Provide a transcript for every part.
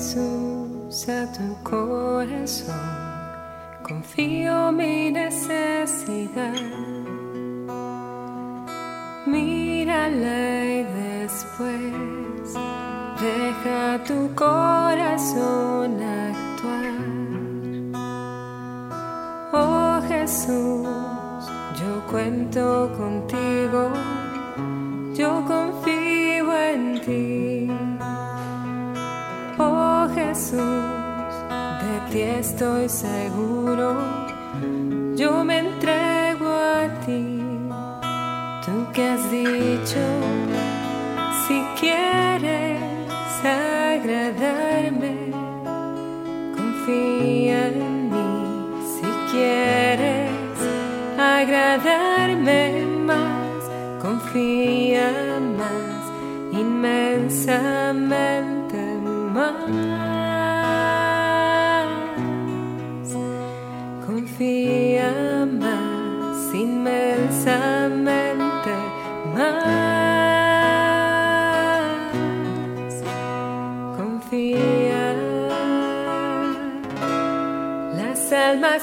Jesús a tu corazón, confío mi necesidad. Mírala y después deja tu corazón actuar. Oh Jesús, yo cuento contigo. estoy seguro, yo me entrego a ti. Tú que has dicho, si quieres agradarme, confía en mí. Si quieres agradarme más, confía más, inmensa.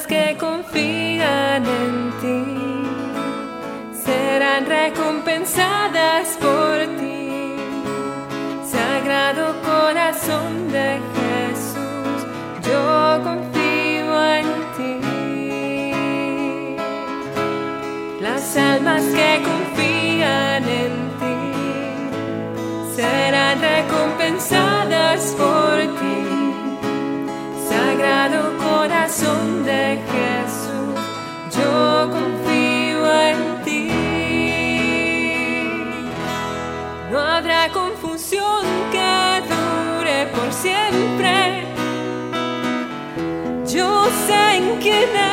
que confían en ti. Serán recompensadas looking at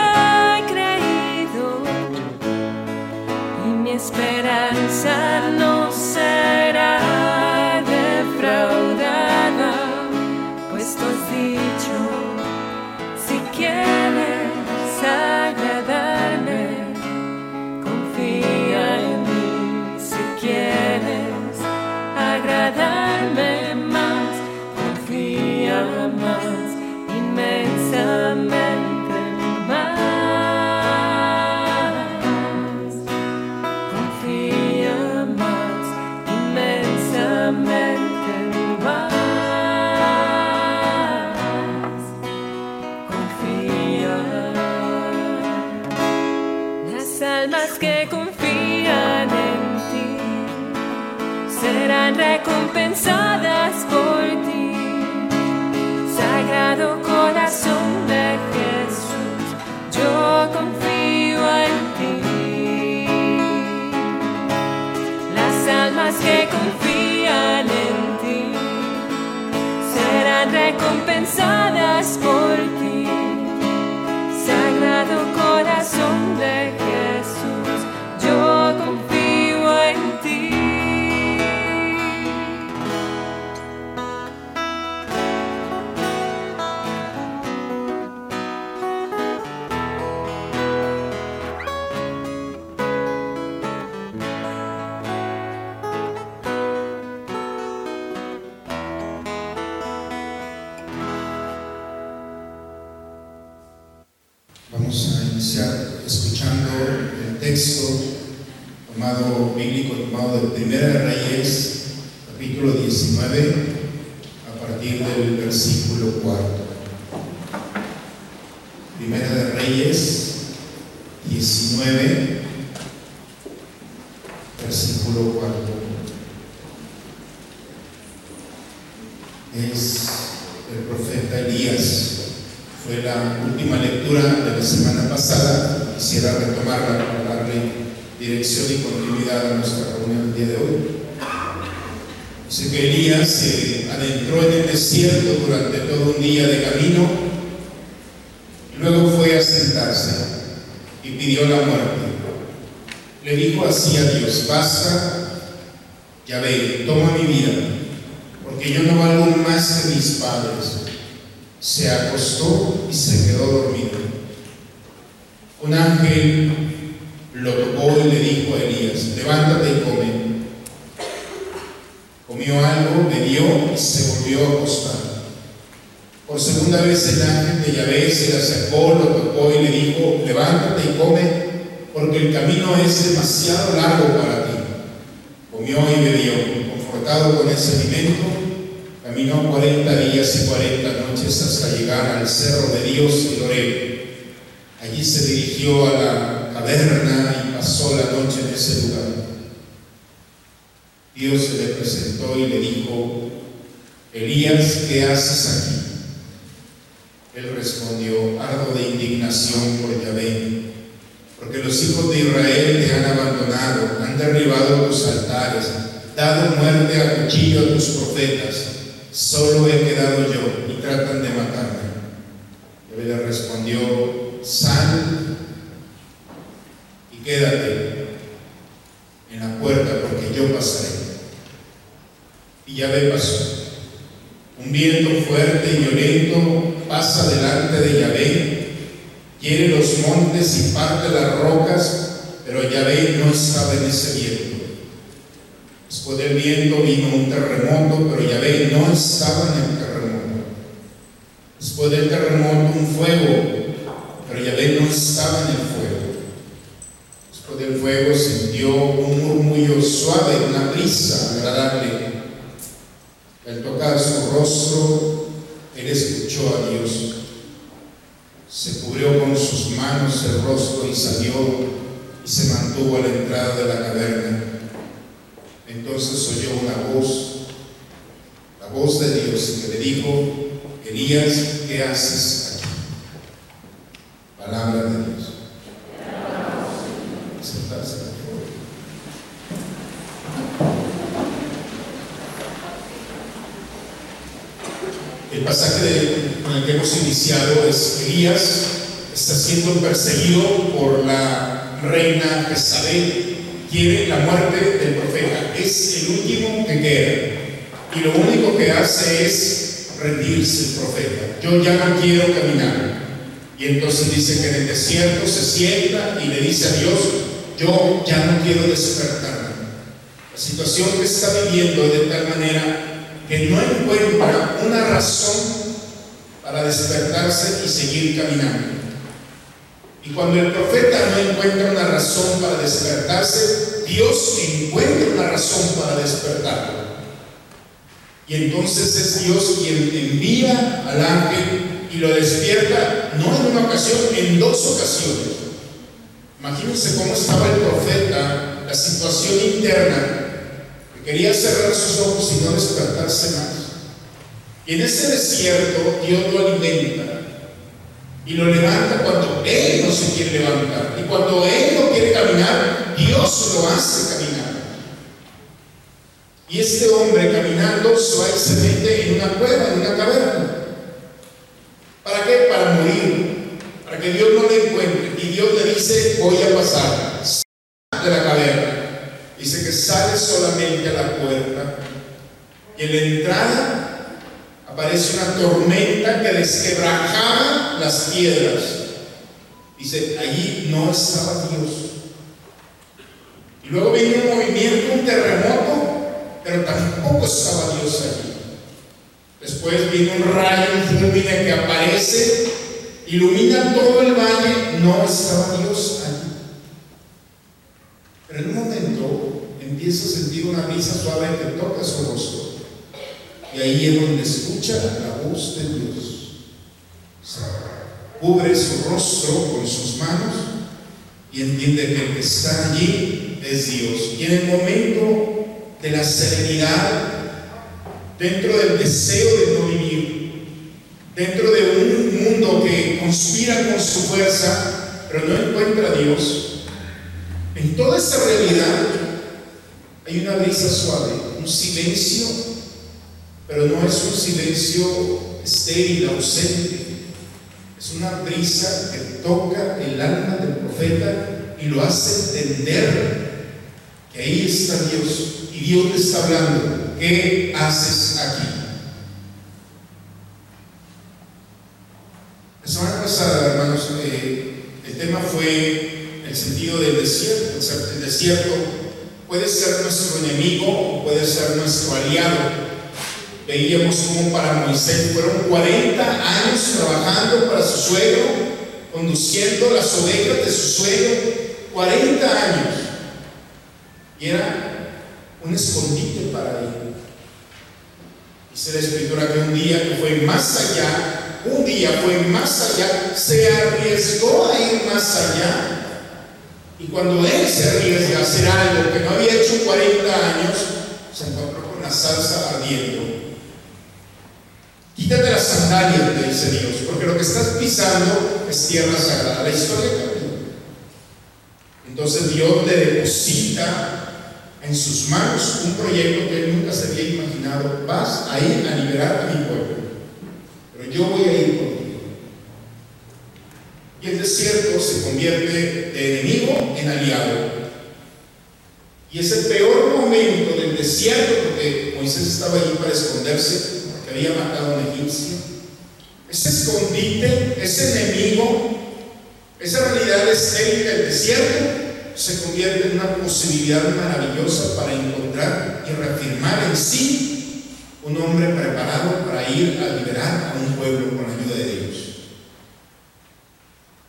Dios lo alimenta y lo levanta cuando Él no se quiere levantar. Y cuando Él no quiere caminar, Dios lo hace caminar. Y este hombre caminando se va y se mete en una cueva, en una caverna. ¿Para qué? Para morir. Para que Dios no le encuentre. Y Dios le dice, voy a pasar. De la caverna. Dice que sale solamente a la puerta. Y en la entrada aparece una tormenta que desquebrajaba las piedras. Dice, allí no estaba Dios. Y luego viene un movimiento, un terremoto, pero tampoco estaba Dios allí. Después viene un rayo, un fulmine que aparece, ilumina todo el valle, no estaba Dios allí. Pero en un momento empieza a sentir una brisa suave que toca su rostro. Y ahí es donde escucha la voz de Dios. Cubre su rostro con sus manos y entiende que el que está allí es Dios. Y en el momento de la serenidad, dentro del deseo de no vivir, dentro de un mundo que conspira con su fuerza, pero no encuentra a Dios, en toda esa realidad hay una brisa suave, un silencio pero no es un silencio estéril, ausente. Es una brisa que toca el alma del profeta y lo hace entender que ahí está Dios y Dios le está hablando. ¿Qué haces aquí? La semana pasada, hermanos, eh, el tema fue el sentido del desierto. El desierto puede ser nuestro enemigo o puede ser nuestro aliado. Veíamos como para Moisés fueron 40 años trabajando para su suegro, conduciendo las ovejas de su suegro, 40 años. Y era un escondite para él. Dice la escritura que un día que fue más allá, un día fue más allá, se arriesgó a ir más allá. Y cuando él se arriesga a hacer algo que no había hecho 40 años, se encontró con la salsa ardiendo. Quítate las sandalias, le dice Dios, porque lo que estás pisando es tierra sagrada. La historia cambió. Entonces Dios le deposita en sus manos un proyecto que él nunca se había imaginado. Vas a ir a liberar a mi pueblo, pero yo voy a ir contigo. Y el desierto se convierte de enemigo en aliado. Y es el peor momento del desierto, porque Moisés estaba allí para esconderse, había matado a un egipcio. Ese escondite, ese enemigo, esa realidad estéril del desierto, se convierte en una posibilidad maravillosa para encontrar y reafirmar en sí un hombre preparado para ir a liberar a un pueblo con la ayuda de Dios.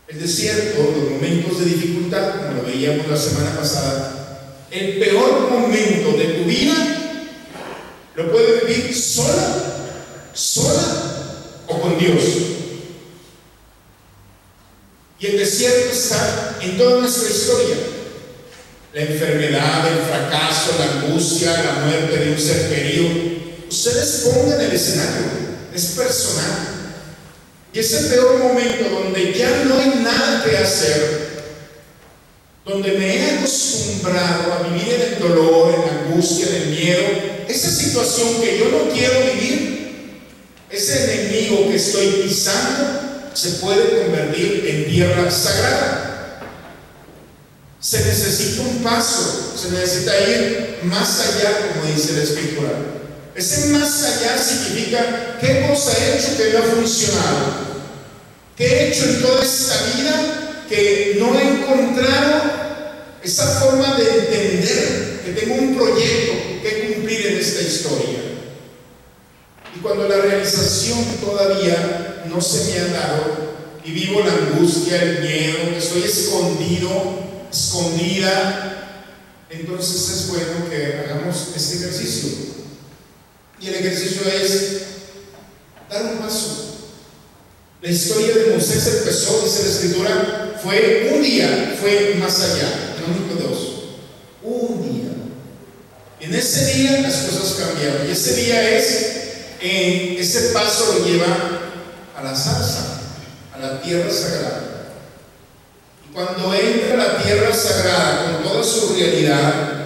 El desierto, los momentos de dificultad, como lo veíamos la semana pasada, el peor momento de tu vida lo puedes vivir sola, sola o con Dios. Y el desierto está en toda nuestra historia la enfermedad, el fracaso, la angustia, la muerte de un ser querido. Ustedes pongan el escenario, es personal. Y ese peor momento donde ya no hay nada que hacer, donde me he acostumbrado a vivir en el dolor, en la angustia, en el miedo, esa situación que yo no quiero vivir, ese enemigo que estoy pisando, se puede convertir en tierra sagrada. Se necesita un paso, se necesita ir más allá, como dice la escritura. Ese más allá significa qué cosa he hecho que no ha funcionado, qué he hecho en toda esta vida que no he encontrado esa forma de entender que tengo un proyecto que cumplir en esta historia. Y cuando la realización todavía no se me ha dado y vivo la angustia, el miedo, estoy escondido, escondida, entonces es bueno que hagamos este ejercicio. Y el ejercicio es dar un paso. La historia de Moisés empezó, dice la escritura, fue un día, fue más allá, no único dos. Un día. En ese día las cosas cambiaron. Y ese día es, ese paso lo lleva a la salsa, a la tierra sagrada. Y cuando entra a la tierra sagrada con toda su realidad,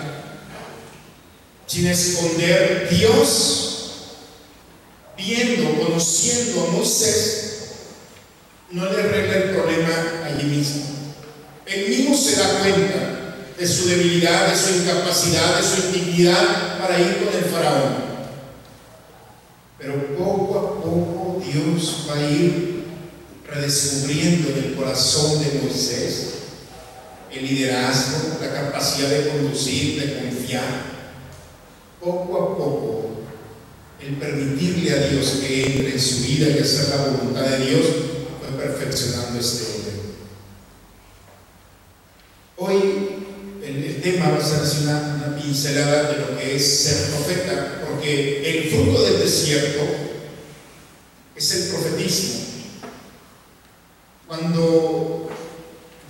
sin esconder, Dios, viendo, conociendo a Moisés, no le arregla el problema allí mismo. Él mismo se da cuenta de su debilidad, de su incapacidad, de su indignidad para ir con el faraón. Pero poco a poco Dios va a ir redescubriendo en el corazón de Moisés el liderazgo, la capacidad de conducir, de confiar. Poco a poco, el permitirle a Dios que entre en su vida y hacer la voluntad de Dios, fue perfeccionando este hombre. Hoy el, el, tema va a ser así pincelada de lo que es ser profeta, porque el fruto del desierto es el profetismo. Cuando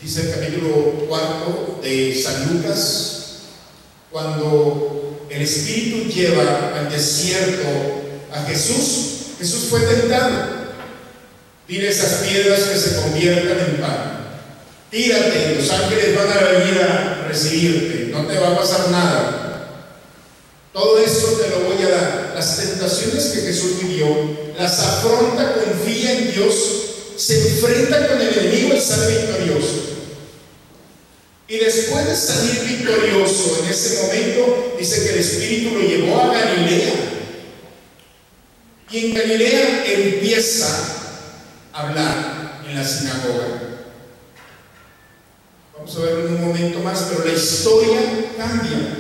dice el capítulo cuarto de San Lucas, cuando el Espíritu lleva al desierto a Jesús, Jesús fue tentado. Dile esas piedras que se conviertan en pan. Tírate, los ángeles van a venir a recibirte, no te va a pasar nada. Todo eso te lo voy a dar. Las tentaciones que Jesús vivió, las afronta, confía en Dios, se enfrenta con el enemigo y sale victorioso. Y después de salir victorioso en ese momento, dice que el Espíritu lo llevó a Galilea. Y en Galilea empieza a hablar en la sinagoga. Vamos a verlo en un momento más, pero la historia cambia.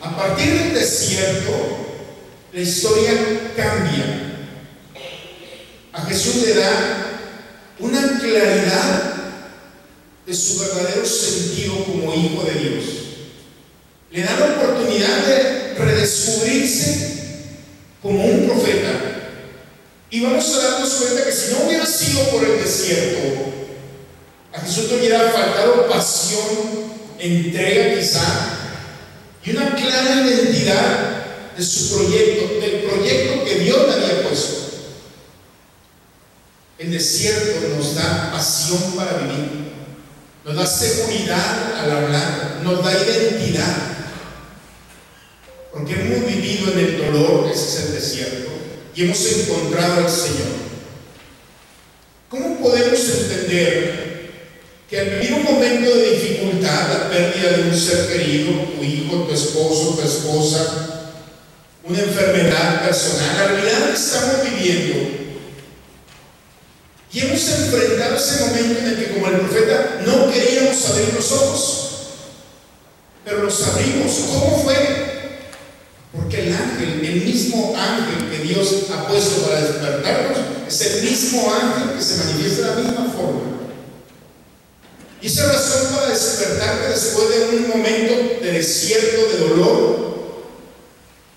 A partir del desierto, la historia cambia. A Jesús le da una claridad de su verdadero sentido como hijo de Dios. Le da la oportunidad de redescubrirse como un profeta. Y vamos a darnos cuenta que si no hubiera sido por el desierto, a Jesús le hubiera faltado pasión, entrega quizá, y una clara identidad de su proyecto, del proyecto que Dios le había puesto. El desierto nos da pasión para vivir, nos da seguridad al hablar, nos da identidad. Porque hemos vivido en el dolor, ese es el desierto, y hemos encontrado al Señor. ¿Cómo podemos entender que al vivir un momento de dificultad, la pérdida de un ser querido, tu hijo, tu esposo, tu esposa, una enfermedad personal, la realidad que estamos viviendo, y hemos enfrentado ese momento en el que como el profeta no queríamos abrir los ojos, pero los abrimos. ¿Cómo fue? Porque el ángel, el mismo ángel que Dios ha puesto para despertarnos, es el mismo ángel que se manifiesta de la misma forma. Y esa razón para despertarte después de un momento de desierto, de dolor,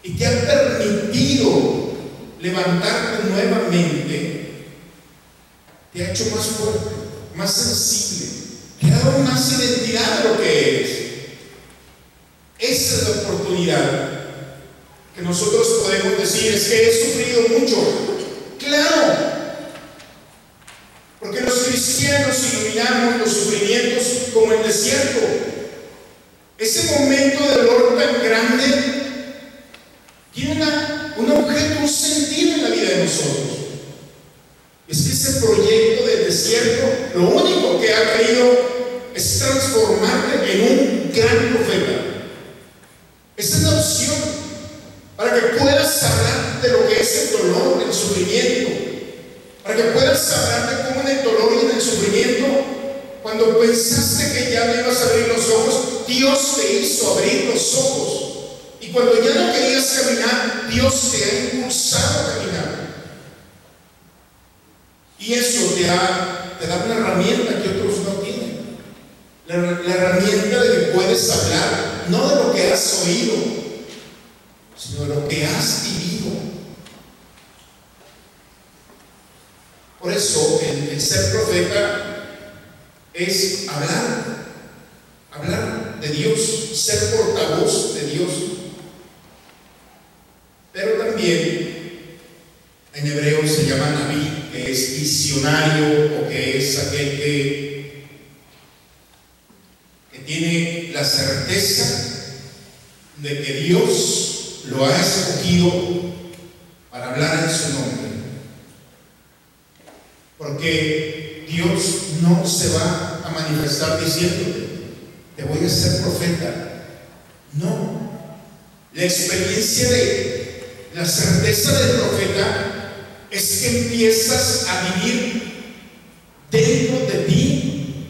y te ha permitido levantarte nuevamente, te ha hecho más fuerte, más sensible, te ha dado más identidad de lo que eres. Esa es la oportunidad que nosotros podemos decir, es que he sufrido mucho. Claro, cristianos iluminamos los sufrimientos como el desierto. Ese momento de dolor tan grande tiene una, un objeto, un sentido en la vida de nosotros. Es que ese proyecto del desierto lo único que ha querido es transformarte en un gran profeta. Esa es la opción para que puedas hablar de lo que es el dolor, el sufrimiento, para que puedas hablar de cómo en el dolor y en el sufrimiento, cuando pensaste que ya no ibas a abrir los ojos, Dios te hizo abrir los ojos. Y cuando ya no querías caminar, Dios te ha impulsado a caminar. Y eso te, da, te da una herramienta que otros no tienen. La, la herramienta de que puedes hablar, no de lo que has oído, sino de lo que has vivido. Por eso el, ser profeta es hablar, hablar de Dios, ser portavoz de Dios. Pero también en hebreo se llama Naví, que es visionario o que es aquel que, que tiene la certeza de que Dios lo ha escogido para hablar en su nombre. Porque Dios no se va a manifestar diciéndote, te voy a ser profeta. No. La experiencia de la certeza del profeta es que empiezas a vivir dentro de ti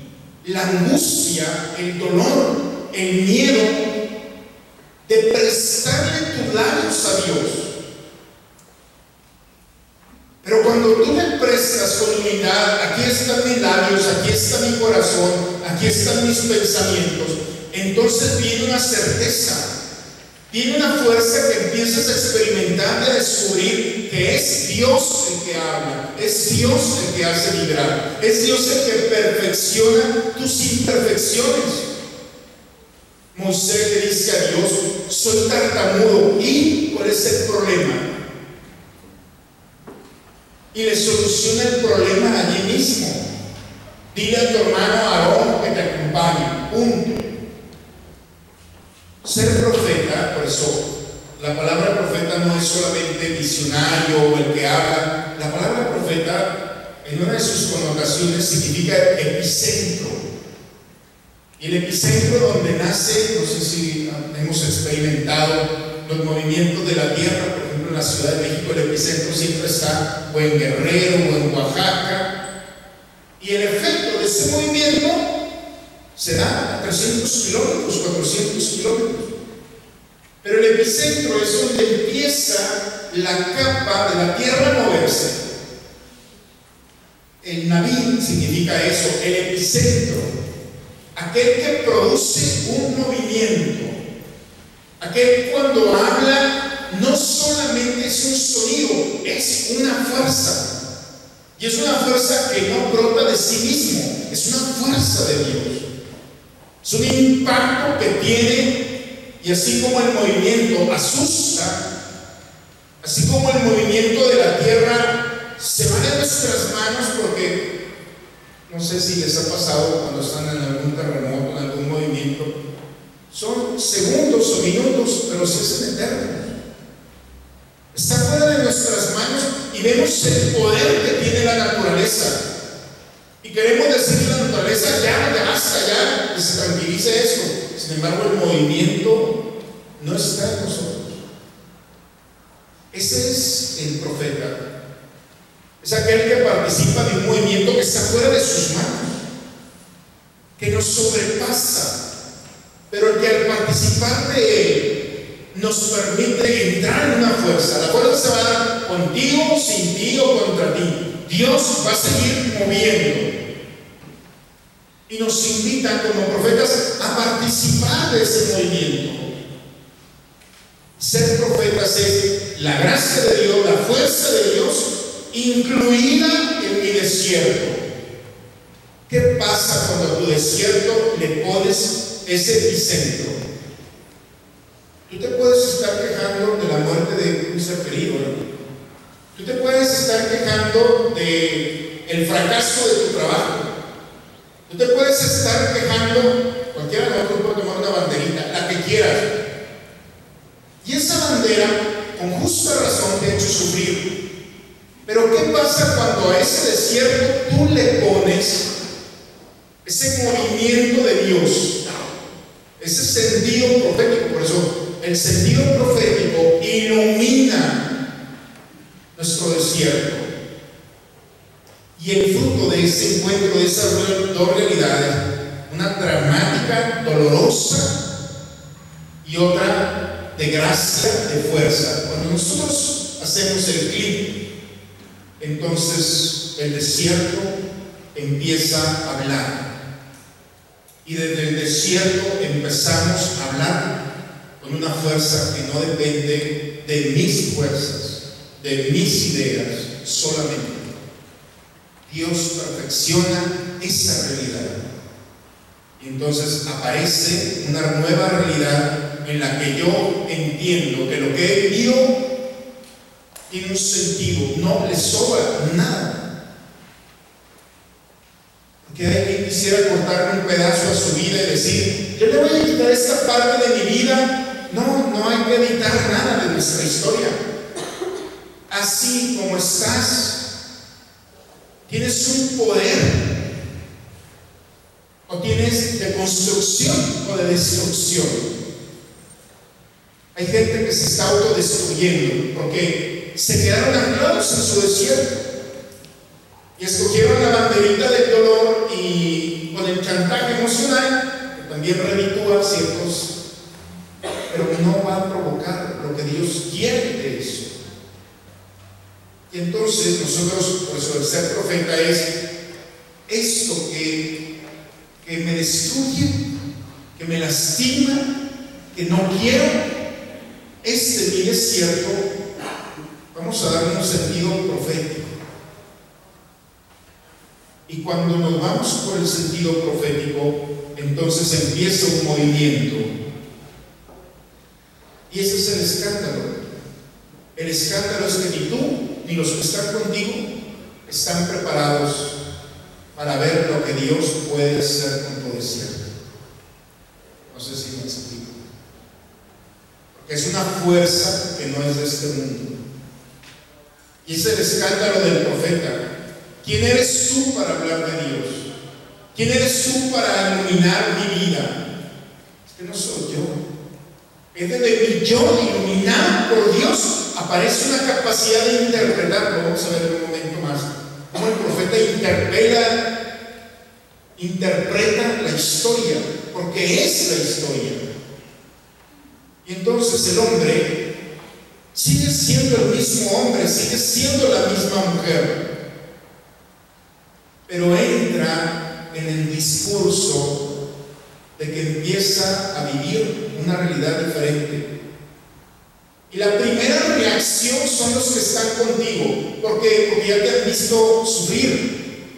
la angustia, el dolor, el miedo de prestarle tus labios a Dios. Pero cuando tú me prestas con humildad, aquí están mis labios, aquí está mi corazón, aquí están mis pensamientos, entonces viene una certeza, viene una fuerza que empiezas a experimentar de descubrir que es Dios el que habla, es Dios el que hace librar, es Dios el que perfecciona tus imperfecciones. Moisés le dice a Dios, soy tartamudo. ¿Y cuál es el problema? Y le soluciona el problema allí mismo. Dile a tu hermano Aarón que te acompañe. Punto. Ser profeta, por eso, la palabra profeta no es solamente visionario o el que habla. La palabra profeta, en una de sus connotaciones, significa epicentro. Y el epicentro donde nace, no sé si hemos experimentado los movimientos de la tierra, ejemplo en la Ciudad de México, el epicentro siempre está o en Guerrero o en Oaxaca. Y el efecto de ese movimiento se da a 300 kilómetros, 400 kilómetros. Pero el epicentro es donde empieza la capa de la tierra a moverse. El navín significa eso, el epicentro aquel que produce un movimiento, aquel cuando habla no solamente es un sonido, es una fuerza. Y es una fuerza que no brota de sí mismo, es una fuerza de Dios. Es un impacto que tiene, y así como el movimiento asusta, así como el movimiento de la tierra se va de nuestras manos porque no sé si les ha pasado cuando están en algún terremoto, en algún movimiento. Son segundos o minutos, pero se hacen eternos. Está fuera de nuestras manos y vemos el poder que tiene la naturaleza. Y queremos decirle a la naturaleza, ya, ya basta, ya, que se tranquilice eso. Sin embargo, el movimiento no está en nosotros. Ese es el profeta. Es aquel que participa de un movimiento que está fuera de sus manos, que nos sobrepasa, pero que al participar de él nos permite entrar en una fuerza. La fuerza se va a dar contigo, sin ti o contra ti. Dios va a seguir moviendo. Y nos invita como profetas a participar de ese movimiento. Ser profetas es la gracia de Dios, la fuerza de Dios incluida en mi desierto. ¿Qué pasa cuando a tu desierto le pones ese epicentro? Tú te puedes estar quejando de la muerte de un ser querido, Tú te puedes estar quejando de el fracaso de tu trabajo. Tú te puedes estar quejando, cualquiera de nosotros puede tomar una banderita, la que quieras. Y esa bandera, con justa razón, te ha hecho sufrir. Pero ¿qué pasa cuando a ese desierto tú le pones ese movimiento de Dios? Ese sentido profético. Por eso el sentido profético ilumina nuestro desierto. Y el fruto de ese encuentro, de esas dos realidades, una dramática, dolorosa y otra de gracia, de fuerza. Cuando nosotros hacemos el clip entonces el desierto empieza a hablar. Y desde el desierto empezamos a hablar con una fuerza que no depende de mis fuerzas, de mis ideas solamente. Dios perfecciona esa realidad. Y entonces aparece una nueva realidad en la que yo entiendo que lo que he vivido tiene un sentido, no le sobra nada. Porque hay quien quisiera cortarle un pedazo a su vida y decir, yo le voy a quitar esta parte de mi vida. No, no hay que editar nada de nuestra historia. Así como estás, tienes un poder. O tienes de construcción o de destrucción. Hay gente que se está autodestruyendo porque se quedaron anclados en su desierto y escogieron la banderita del dolor y con el chantaje emocional, que también reditúa ciertos, pero que no va a provocar lo que Dios quiere de eso. Y entonces nosotros, por el ser profeta es esto que, que me destruye, que me lastima, que no quiero, este mi desierto Vamos a darle un sentido profético. Y cuando nos vamos por el sentido profético, entonces empieza un movimiento Y ese es el escándalo. El escándalo es que ni tú ni los que están contigo están preparados para ver lo que Dios puede hacer con tu desierto. No sé si me explico. Porque es una fuerza que no es de este mundo. Y es el escándalo del profeta. ¿Quién eres tú para hablar de Dios? ¿Quién eres tú para iluminar mi vida? Es que no soy yo. Es de mi yo iluminado por Dios. Aparece una capacidad de interpretar, vamos a ver en un momento más, cómo el profeta interpela, interpreta la historia, porque es la historia. Y entonces el hombre sigue siendo el mismo hombre, sigue siendo la misma mujer, pero entra en el discurso de que empieza a vivir una realidad diferente. Y la primera reacción son los que están contigo, porque, porque ya te han visto sufrir,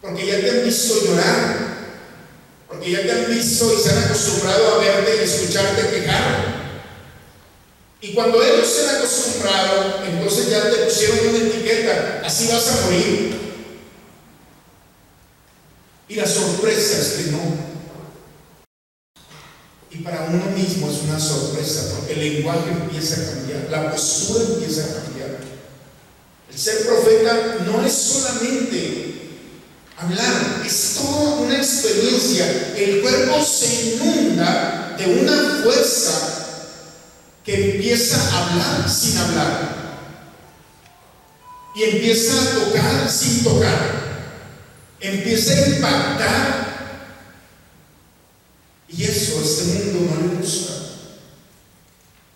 porque ya te han visto llorar, porque ya te han visto y se han acostumbrado a verte y escucharte quejar. Y cuando ellos se han acostumbrado, entonces ya te pusieron una etiqueta, así vas a morir. Y la sorpresa es que no. Y para uno mismo es una sorpresa, porque el lenguaje empieza a cambiar, la postura empieza a cambiar. El ser profeta no es solamente hablar, es toda una experiencia. El cuerpo se inunda de una fuerza que empieza a hablar sin hablar. Y empieza a tocar sin tocar. Empieza a impactar y eso este mundo no le gusta.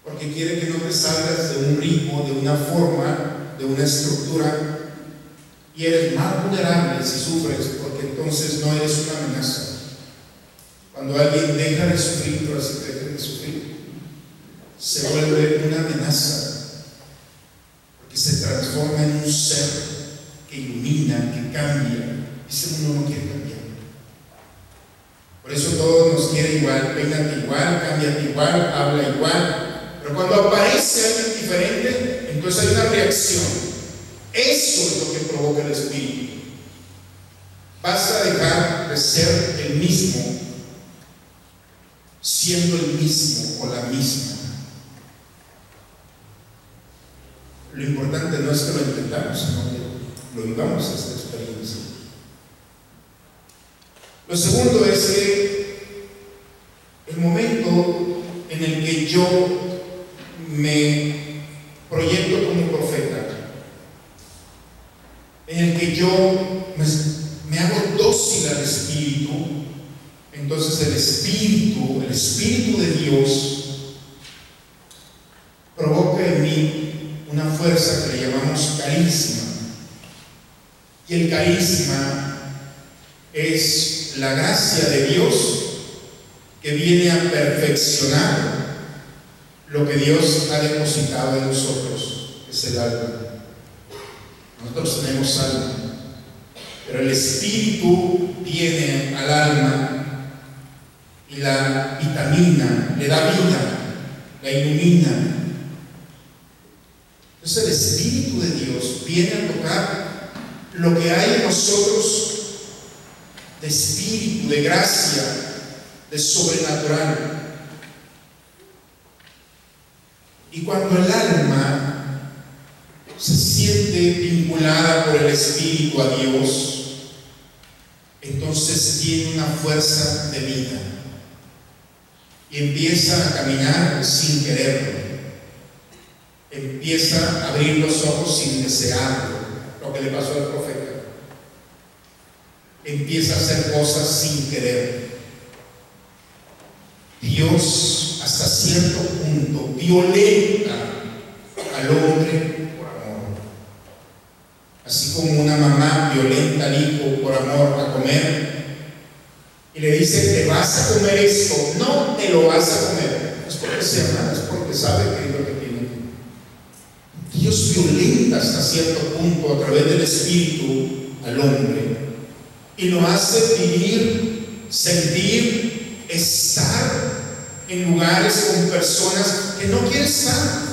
Porque quiere que no te salgas de un ritmo, de una forma, de una estructura. Y eres más vulnerable si sufres, porque entonces no eres una amenaza. Cuando alguien deja de sufrir, pero así deja de sufrir, se vuelve una amenaza. Porque se transforma en un ser que ilumina, que cambia. Ese mundo no quiere cambiar. Por eso todos nos quieren igual, peínate igual, cámbiate igual, habla igual. Pero cuando aparece alguien diferente, entonces hay una reacción. Eso es lo que provoca el espíritu. Vas a dejar de ser el mismo siendo el mismo o la misma. Lo importante no es que lo intentamos, sino que lo vivamos esta experiencia. Lo segundo es que el momento en el que yo me proyecto como profeta, en el que yo me, hago dócil al Espíritu, entonces el Espíritu, el Espíritu de Dios, provoca en mí una fuerza que le llamamos carisma. Y el carisma es la gracia de Dios que viene a perfeccionar lo que Dios ha depositado en nosotros, es el alma. Nosotros tenemos alma, pero el Espíritu viene al alma y la vitamina, le da vida, la ilumina. Entonces el Espíritu de Dios viene a tocar lo que hay en nosotros de espíritu, de gracia, de sobrenatural. Y cuando el alma se siente vinculada por el espíritu a Dios, entonces tiene una fuerza de vida y empieza a caminar sin quererlo. Empieza a abrir los ojos sin desearlo, lo que le pasó al profeta empieza a hacer cosas sin querer. Dios hasta cierto punto violenta al hombre por amor. Así como una mamá violenta al hijo por amor a comer y le dice, te vas a comer esto, no te lo vas a comer. Es porque se ama, es porque sabe que es lo que tiene. Dios violenta hasta cierto punto a través del Espíritu al hombre y lo hace vivir, sentir, estar en lugares con personas que no quiere estar.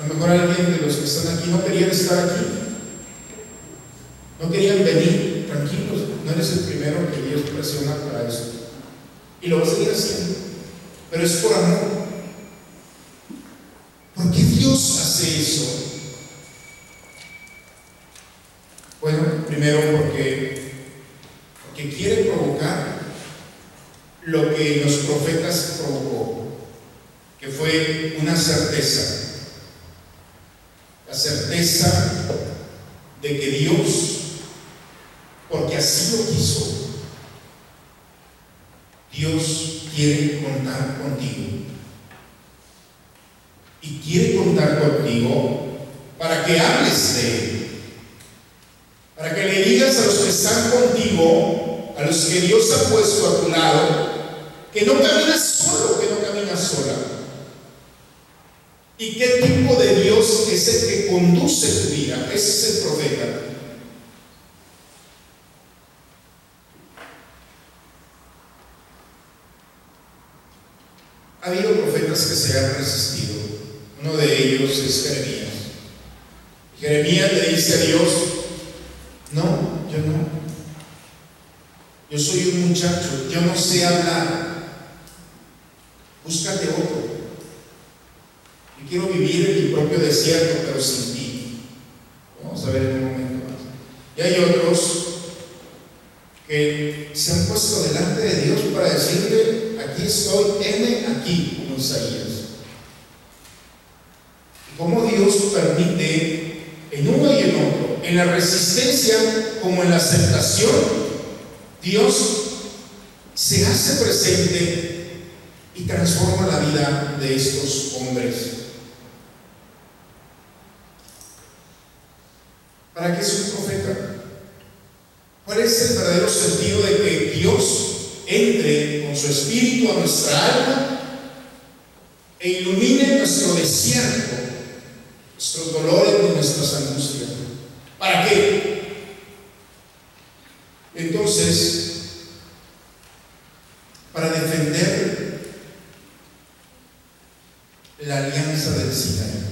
A lo mejor alguien de los que están aquí no querían estar aquí. No querían venir. Tranquilos, no eres el primero que Dios presiona para eso. Y lo va a seguir haciendo. Pero es por amor. ¿Por qué Dios hace eso? Bueno, primero porque, porque quiere provocar lo que los profetas provocó, que fue una certeza. La certeza de que Dios, porque así lo quiso, Dios quiere contar contigo. Y quiere contar contigo para que hables de Él. Para que le digas a los que están contigo, a los que Dios ha puesto a tu lado, que no caminas solo, que no caminas sola. ¿Y qué tipo de Dios es el que conduce tu vida? Ese es el profeta. Ha habido profetas que se han resistido. Uno de ellos es Jeremías. Jeremías le dice a Dios, no, yo no. Yo soy un muchacho, yo no sé hablar. Búscate otro. Yo quiero vivir en mi propio desierto, pero sin ti. Vamos a ver en un momento más. Y hay otros que se han puesto delante de Dios para decirle, aquí estoy, heme aquí, como Isaías. Y cómo Dios permite en uno y en otro, en la resistencia como en la aceptación, Dios se hace presente y transforma la vida de estos hombres. ¿Para qué es un profeta? ¿Cuál es el verdadero sentido de que Dios entre con su espíritu a nuestra alma e ilumine nuestro desierto, nuestros dolores y nuestras angustias? ¿Para qué? Entonces, para defender la alianza del Sinaí.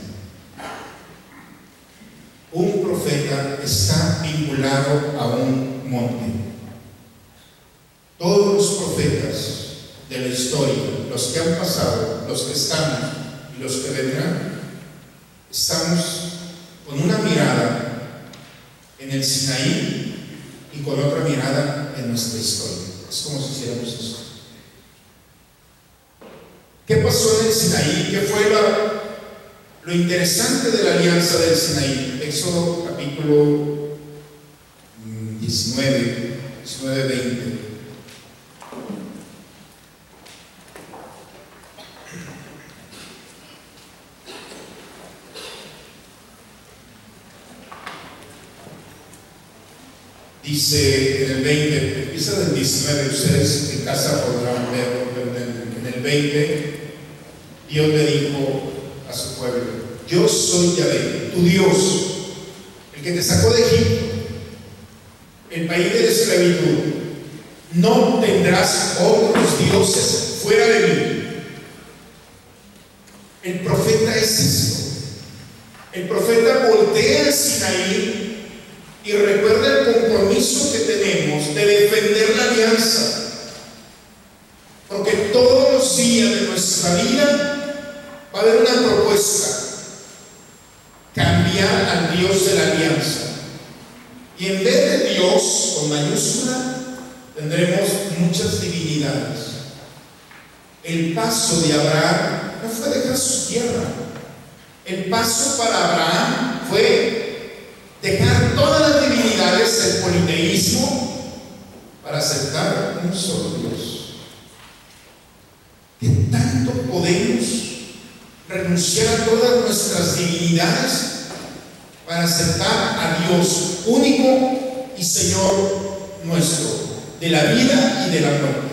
Un profeta está vinculado a un monte. Todos los profetas de la historia, los que han pasado, los que están y los que vendrán, estamos con una mirada en el Sinaí y con otra mirada en nuestra historia. Es como si hiciéramos eso. ¿Qué pasó en el Sinaí? ¿Qué fue lo interesante de la alianza del Sinaí? Éxodo capítulo 19, 19, 20. Dice en el 20, empieza del 19, ustedes en casa podrán ver en el 20, Dios le dijo a su pueblo, yo soy Yahvé, tu Dios, el que te sacó de Egipto, el país de la esclavitud. No tendrás otros dioses fuera de mí. El profeta es esto. El profeta voltea Sinaí y recuerda el compromiso que tenemos de defender la alianza. Porque todos los días de nuestra vida va a haber una propuesta. Cambiar al Dios de la alianza. Y en vez de Dios con mayúscula, tendremos muchas divinidades. El paso de Abraham no fue dejar su tierra. El paso para Abraham fue dejar todas las divinidades, el politeísmo, para aceptar un solo Dios. ¿Qué tanto podemos renunciar a todas nuestras divinidades para aceptar a Dios único y Señor nuestro, de la vida y de la muerte?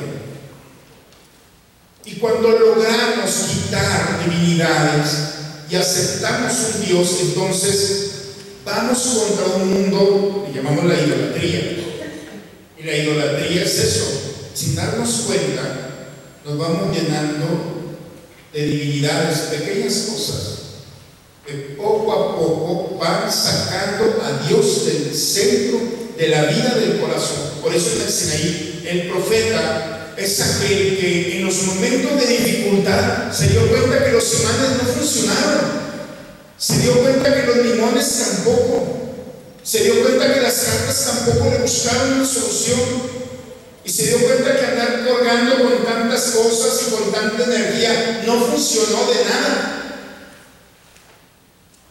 Y cuando logramos quitar divinidades y aceptamos un Dios, entonces vamos contra un mundo que llamamos la idolatría. Y la idolatría es eso, sin darnos cuenta, nos vamos llenando de divinidades, pequeñas cosas, que poco a poco van sacando a Dios del centro de la vida del corazón. Por eso en el Sinaí, el profeta es aquel que en los momentos de dificultad se dio cuenta que los imanes no funcionaron. Se dio cuenta que los limones tampoco. Se dio cuenta que las cartas tampoco le buscaron una solución. Y se dio cuenta que andar colgando con tantas cosas y con tanta energía no funcionó de nada.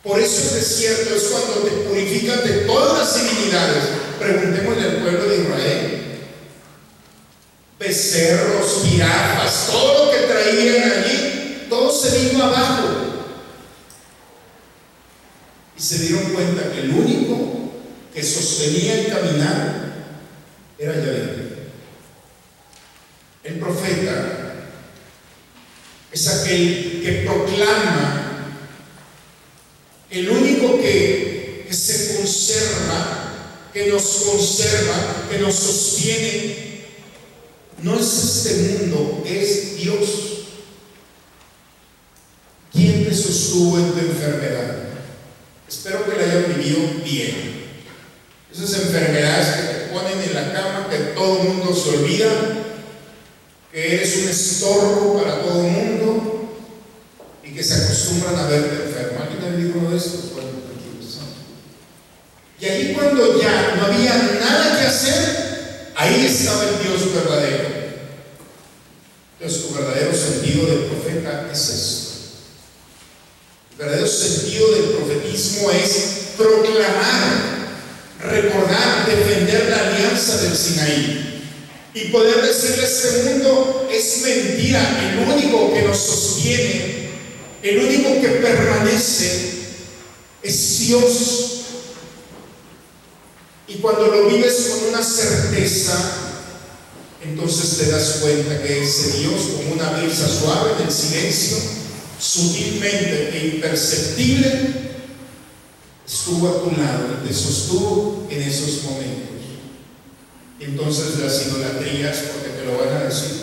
Por eso el desierto es cuando te purificas de todas las divinidades. Preguntémosle al pueblo de Israel. Becerros, jirafas, todo lo que traían allí, todo se vino abajo. Y se dieron cuenta que el único que sostenía el caminar era Yahvé. El profeta es aquel que proclama, el único que, se conserva, que nos conserva, que nos sostiene. No es este mundo, es Dios. ¿Quién te sostuvo en tu enfermedad? Espero que la hayan vivido bien. Esas enfermedades que te ponen en la cama, que todo el mundo se olvida, que eres un estorbo para todo el mundo y que se acostumbran a verte enfermo. ¿Alguien ha vivido de esto? Bueno, y ahí cuando ya no había nada que hacer, ahí estaba el Dios verdadero. Entonces, tu verdadero sentido del profeta es esto. El verdadero sentido del profetismo es proclamar, recordar, defender la alianza del Sinaí y poder decirle a este mundo es mentira, el único que nos sostiene, el único que permanece es Dios. Y cuando lo vives con una certeza, entonces te das cuenta que ese Dios, como una brisa suave en el silencio, sutilmente e imperceptible, estuvo a tu lado y te sostuvo en esos momentos. Entonces las idolatrías, porque te lo van a decir.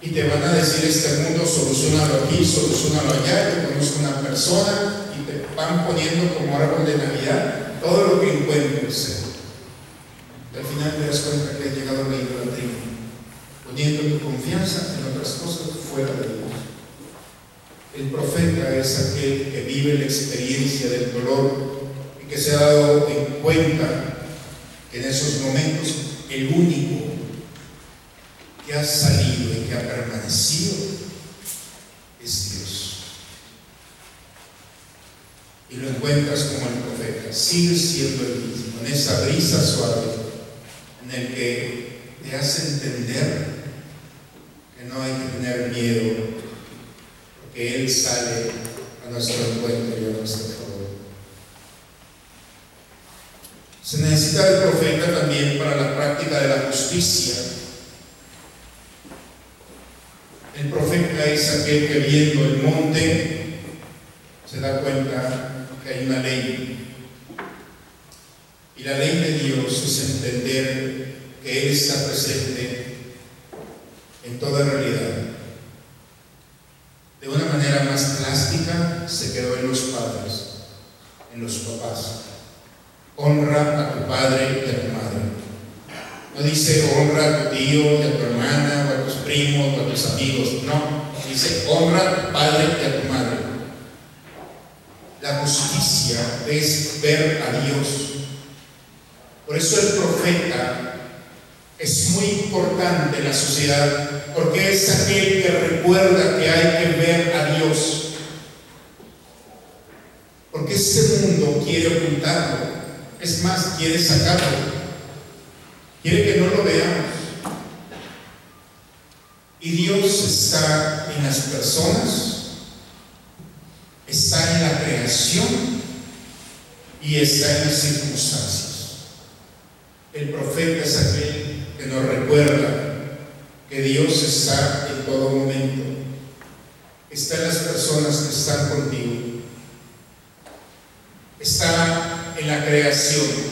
Y te van a decir este mundo, solucionalo aquí, solucionalo allá, te conozco una persona y te van poniendo como árbol de Navidad todo lo que encuentres. al final te das cuenta que ha llegado la idolatría, poniendo tu confianza en otras cosas fuera de Dios. El profeta es aquel que vive la experiencia del dolor y que se ha dado en cuenta en esos momentos el único que ha salido y que ha permanecido es Dios. Y lo encuentras como el profeta, sigue siendo el mismo, en esa brisa suave en el que te hace entender que no hay que tener miedo, porque Él sale a nuestro encuentro y a nuestro Se necesita el profeta también para la práctica de la justicia. El profeta es aquel que viendo el monte se da cuenta que hay una ley. Y la ley de Dios es entender que Él está presente en toda realidad. De una manera más plástica se quedó en los padres, en los papás. Honra a tu padre y a tu madre. No dice honra a tu tío y a tu hermana o a tus primos o a tus amigos. No, dice honra a tu padre y a tu madre. La justicia es ver a Dios. Por eso el profeta es muy importante en la sociedad, porque es aquel que recuerda que hay que ver a Dios. Porque este mundo quiere ocultarlo, es más, quiere sacarlo, quiere que no lo veamos. Y Dios está en las personas, está en la creación y está en las circunstancias. El profeta es aquel que nos recuerda que Dios está en todo momento, está en las personas que están contigo, está en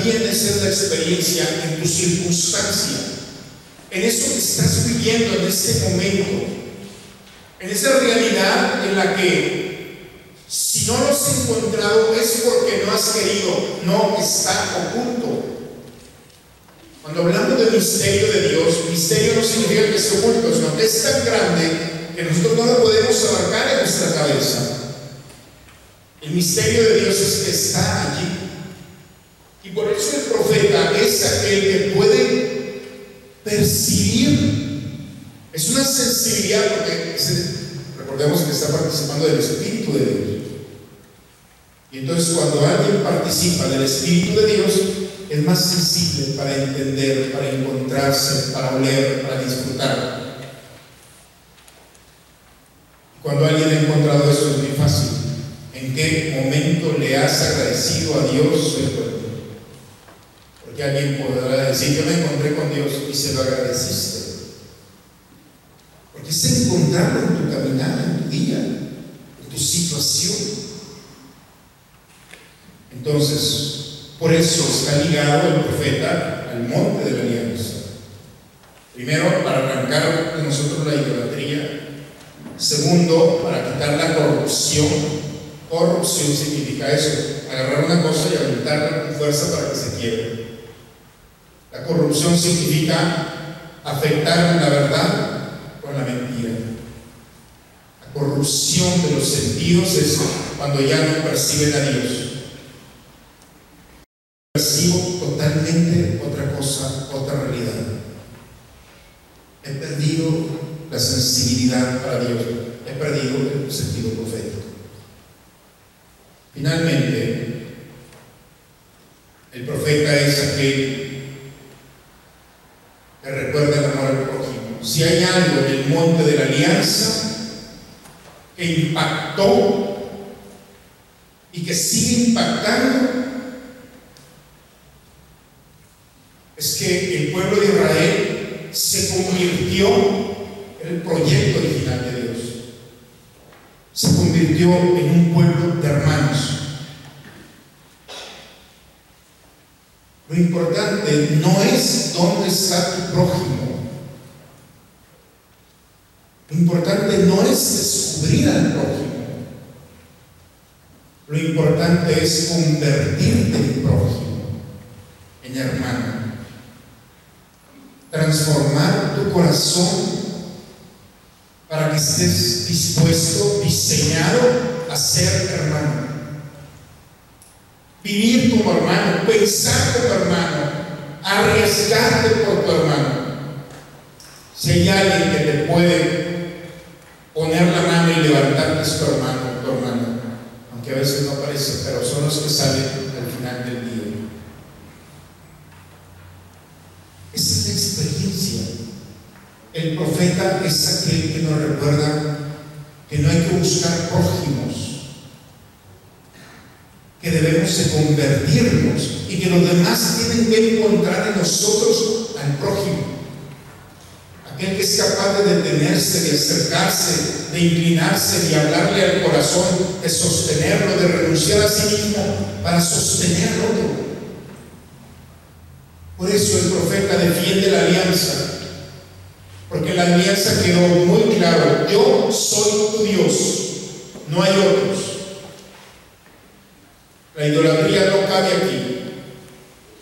también es la experiencia en tu circunstancia, en eso que estás viviendo en este momento, en esa realidad en la que si no lo has encontrado es porque no has querido, no está oculto. Cuando hablamos del misterio de Dios, misterio no significa que esté oculto, sino que es tan grande que nosotros no lo podemos abarcar en nuestra cabeza. El misterio de Dios es que está allí. Y por eso el profeta es aquel que puede percibir. Es una sensibilidad, porque recordemos que está participando del Espíritu de Dios. Y entonces cuando alguien participa del Espíritu de Dios, es más sensible para entender, para encontrarse, para oler, para disfrutar. Cuando alguien ha encontrado eso es muy fácil. ¿En qué momento le has agradecido a Dios Porque alguien podrá decir, yo me encontré con Dios y se lo agradeciste. Porque es encontrarlo en tu caminar, en tu día, en tu situación. Entonces, por eso está ligado el profeta al monte de la alianza. Primero, para arrancar de nosotros la idolatría. Segundo, para quitar la corrupción. Corrupción significa eso, agarrar una cosa y aumentarla con fuerza para que se quiebre. La corrupción significa afectar la verdad con la mentira. La corrupción de los sentidos es cuando ya no perciben a Dios percibo totalmente otra cosa, otra realidad. He perdido la sensibilidad para Dios, he perdido el sentido profético. Finalmente, el profeta es aquel recuerda el amor al prójimo. Si hay algo en el monte de la alianza que impactó y que sigue impactando, es que el pueblo de Israel se convirtió en el proyecto original de Dios. Se convirtió en un pueblo de hermanos. Lo importante no es dónde está tu prójimo. Lo importante no es descubrir al prójimo. Lo importante es convertirte en prójimo, en hermano transformar tu corazón para que estés dispuesto, diseñado a ser hermano. Vivir como hermano, pensar como hermano, arriesgarte por tu hermano. Si hay alguien que te puede poner la mano y levantarte es tu hermano tu hermana, aunque a veces no parece, pero son los que salen al final del día. Esa es la experiencia. El profeta es aquel que nos recuerda que no hay que buscar prójimos, que debemos de convertirnos y que los demás tienen que encontrar en nosotros al prójimo. Aquel que es capaz de detenerse, de acercarse, de inclinarse, de hablarle al corazón, de sostenerlo, de renunciar a sí mismo para sostener al otro. Por eso el profeta defiende la alianza, porque la alianza quedó muy claro, yo soy tu Dios, no hay otros. La idolatría no cabe aquí.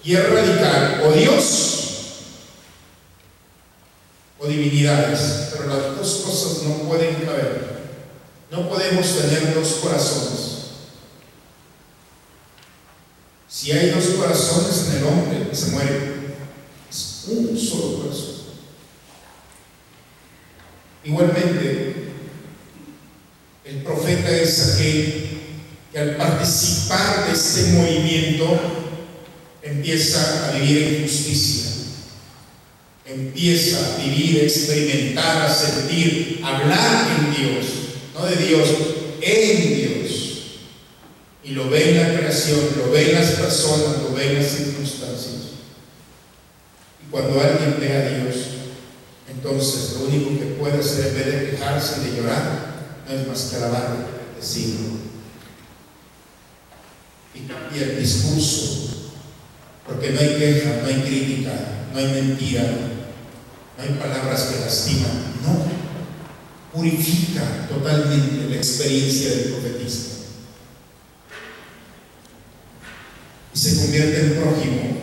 Y es radical, o Dios o divinidades, pero las dos cosas no pueden caber. No podemos tener dos corazones. Si hay dos corazones en el hombre, se muere. Es un solo corazón. Igualmente, el profeta es aquel que al participar de este movimiento empieza a vivir en justicia, empieza a vivir, a experimentar, a sentir, a hablar en Dios, no de Dios, en Dios. Y lo ve en la creación, lo ve en las personas, lo ve en las circunstancias. Y cuando alguien ve a Dios, entonces lo único que puede hacer en vez de quejarse y de llorar, no es más que alabarlo, decirlo. Y, el discurso, porque no hay queja, no hay crítica, no hay mentira, no hay palabras que lastiman, no. Purifica totalmente la experiencia del profetista. Y se convierte en prójimo.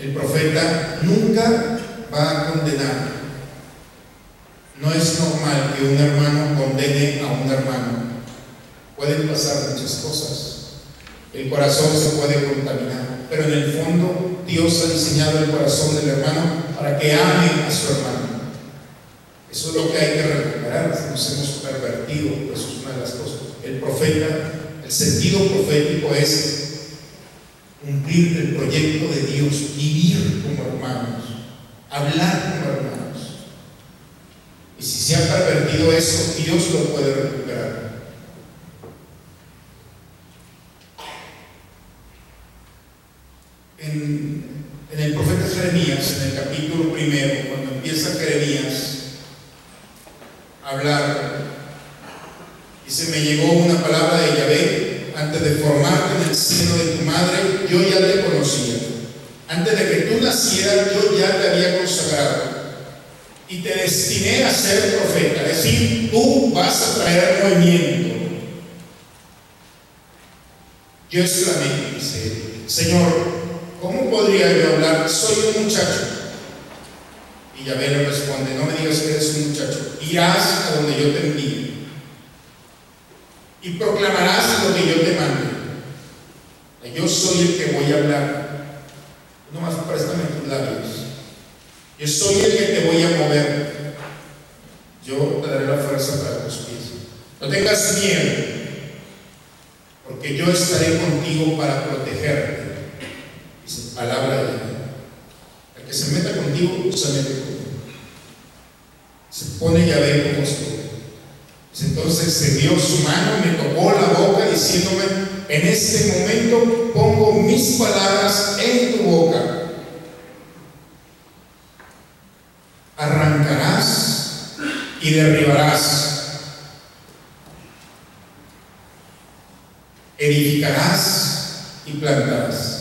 El profeta nunca va a condenar. No es normal que un hermano condene a un hermano. Pueden pasar muchas cosas. El corazón se puede contaminar, pero en el fondo Dios ha diseñado el corazón del hermano para que ame a su hermano. Eso es lo que hay que recuperar. Nos hemos pervertido, eso es una de las cosas. El profeta, el sentido profético es cumplir el proyecto de Dios, vivir como hermanos, hablar como hermanos. Y si se ha pervertido eso, Dios lo puede recuperar. En, el profeta Jeremías, en el capítulo primero, cuando empieza Jeremías a hablar, dice, me llegó una palabra de Yahvé, antes de formarte en el seno de tu madre, yo ya te conocía. Antes de que tú nacieras, yo ya te había consagrado. Y te destiné a ser profeta. Es decir, tú vas a traer movimiento. Yo exclamé, Señor, ¿cómo podría yo hablar? Soy un muchacho. Y Yahvé le responde, no me digas que eres un muchacho. Irás a donde yo te envíe. Y proclamarás lo que yo te mande. Yo soy el que voy a hablar. No más préstame tus labios. Yo soy el que te voy a mover. Yo te daré la fuerza para tus pies. No tengas miedo, porque yo estaré contigo para protegerte. Palabra de Dios. El que se meta contigo, se mete contigo. Se pone ya ve cómo estoy. Entonces se dio su mano, me tocó la boca diciéndome, en este momento pongo mis palabras en tu boca. Arrancarás y derribarás. Edificarás y plantarás.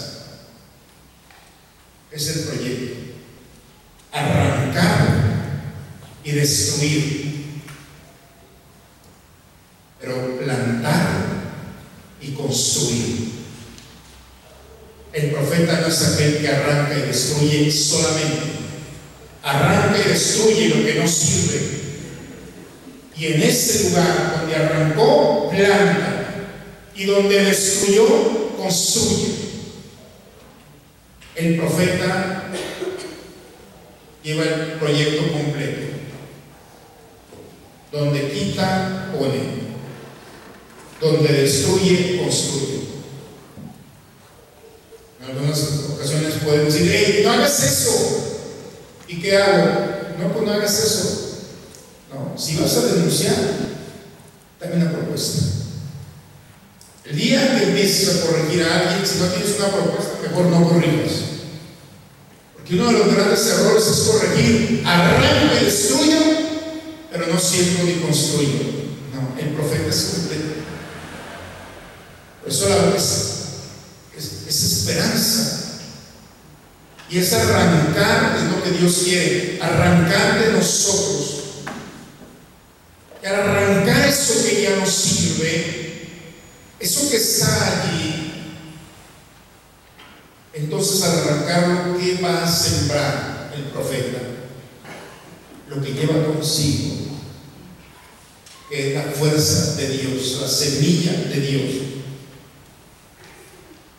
Es el proyecto. Arrancar y destruir. Pero plantar y construir. El profeta no es aquel que arranca y destruye solamente. Arranca y destruye lo que no sirve. Y en ese lugar donde arrancó, planta. Y donde destruyó, construye. El profeta lleva el proyecto completo. Donde quita, pone. Donde destruye, construye. En algunas ocasiones podemos decir, hey, no hagas eso. ¿Y qué hago? No, pues no hagas eso. No, si vas a denunciar, dame una propuesta. El día que empieces a corregir a alguien, si no tienes una propuesta, mejor no corrijas. Porque uno de los grandes errores es corregir, arranca y destruye, pero no siento ni construyo. No, el profeta es completo. Por eso la es, es, es esperanza. Y es arrancar, es lo que Dios quiere, arrancar de nosotros. Y arrancar eso que ya no sirve, eso que está allí, entonces al arrancarlo, ¿qué va a sembrar el profeta? Lo que lleva consigo, que es la fuerza de Dios, la semilla de Dios.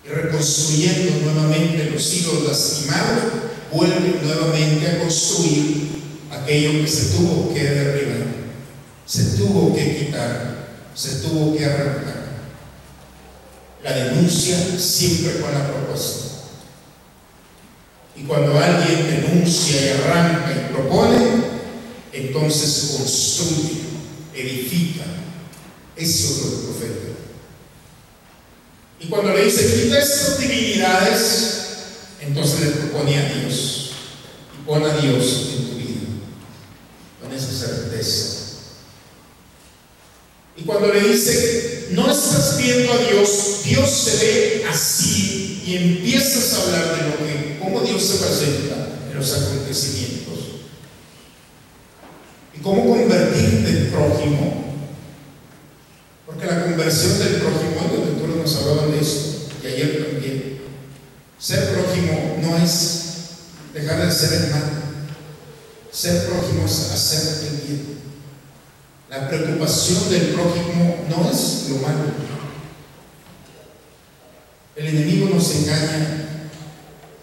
Y reconstruyendo nuevamente los hilos lastimados, vuelve nuevamente a construir aquello que se tuvo que derribar, se tuvo que quitar, se tuvo que arrancar. La denuncia siempre con la propuesta. Y cuando alguien denuncia y arranca y propone, entonces construye, edifica. Eso es lo del profeta. Y cuando le dice, quita estas divinidades, entonces le propone a Dios. Y pon a Dios en tu vida, con esa certeza. Y cuando le dice, no estás viendo a Dios, Dios se ve así y empiezas a hablar de lo que, cómo Dios se presenta en los acontecimientos. Y cómo convertirte en prójimo. Porque la conversión del prójimo, los lecturas nos hablaban de esto, y ayer también. Ser prójimo no es dejar de ser hermano. Ser prójimo es hacer el bien. La preocupación del prójimo no es lo malo. El enemigo nos engaña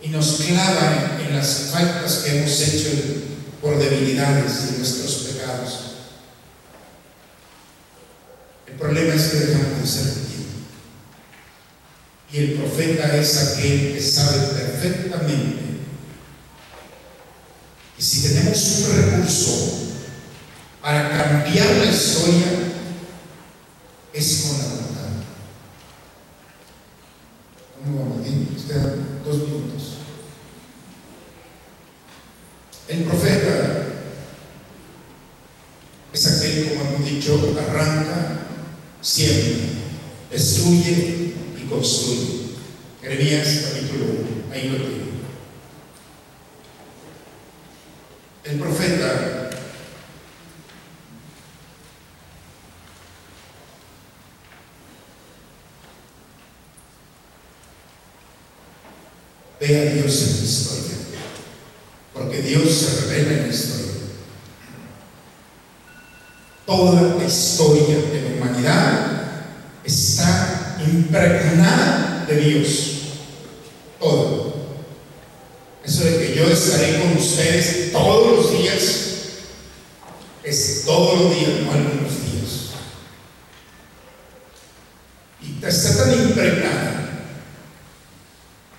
y nos clava en las faltas que hemos hecho por debilidades y nuestros pecados. El problema es que dejamos de ser. Y el profeta es aquel que sabe perfectamente que si tenemos un recurso para cambiar la historia es con la verdad. ¿Cómo vamos? Nos quedan dos minutos. El profeta es aquel, como hemos dicho, arranca, siembra, destruye y construye. Jeremías capítulo 1, ahí lo tengo. El profeta a Dios en la historia, porque Dios se revela en la historia. Toda la historia de la humanidad está impregnada de Dios. Todo. Eso de que yo estaré con ustedes todos los días, es todos los días, no algunos días. Y está tan impregnada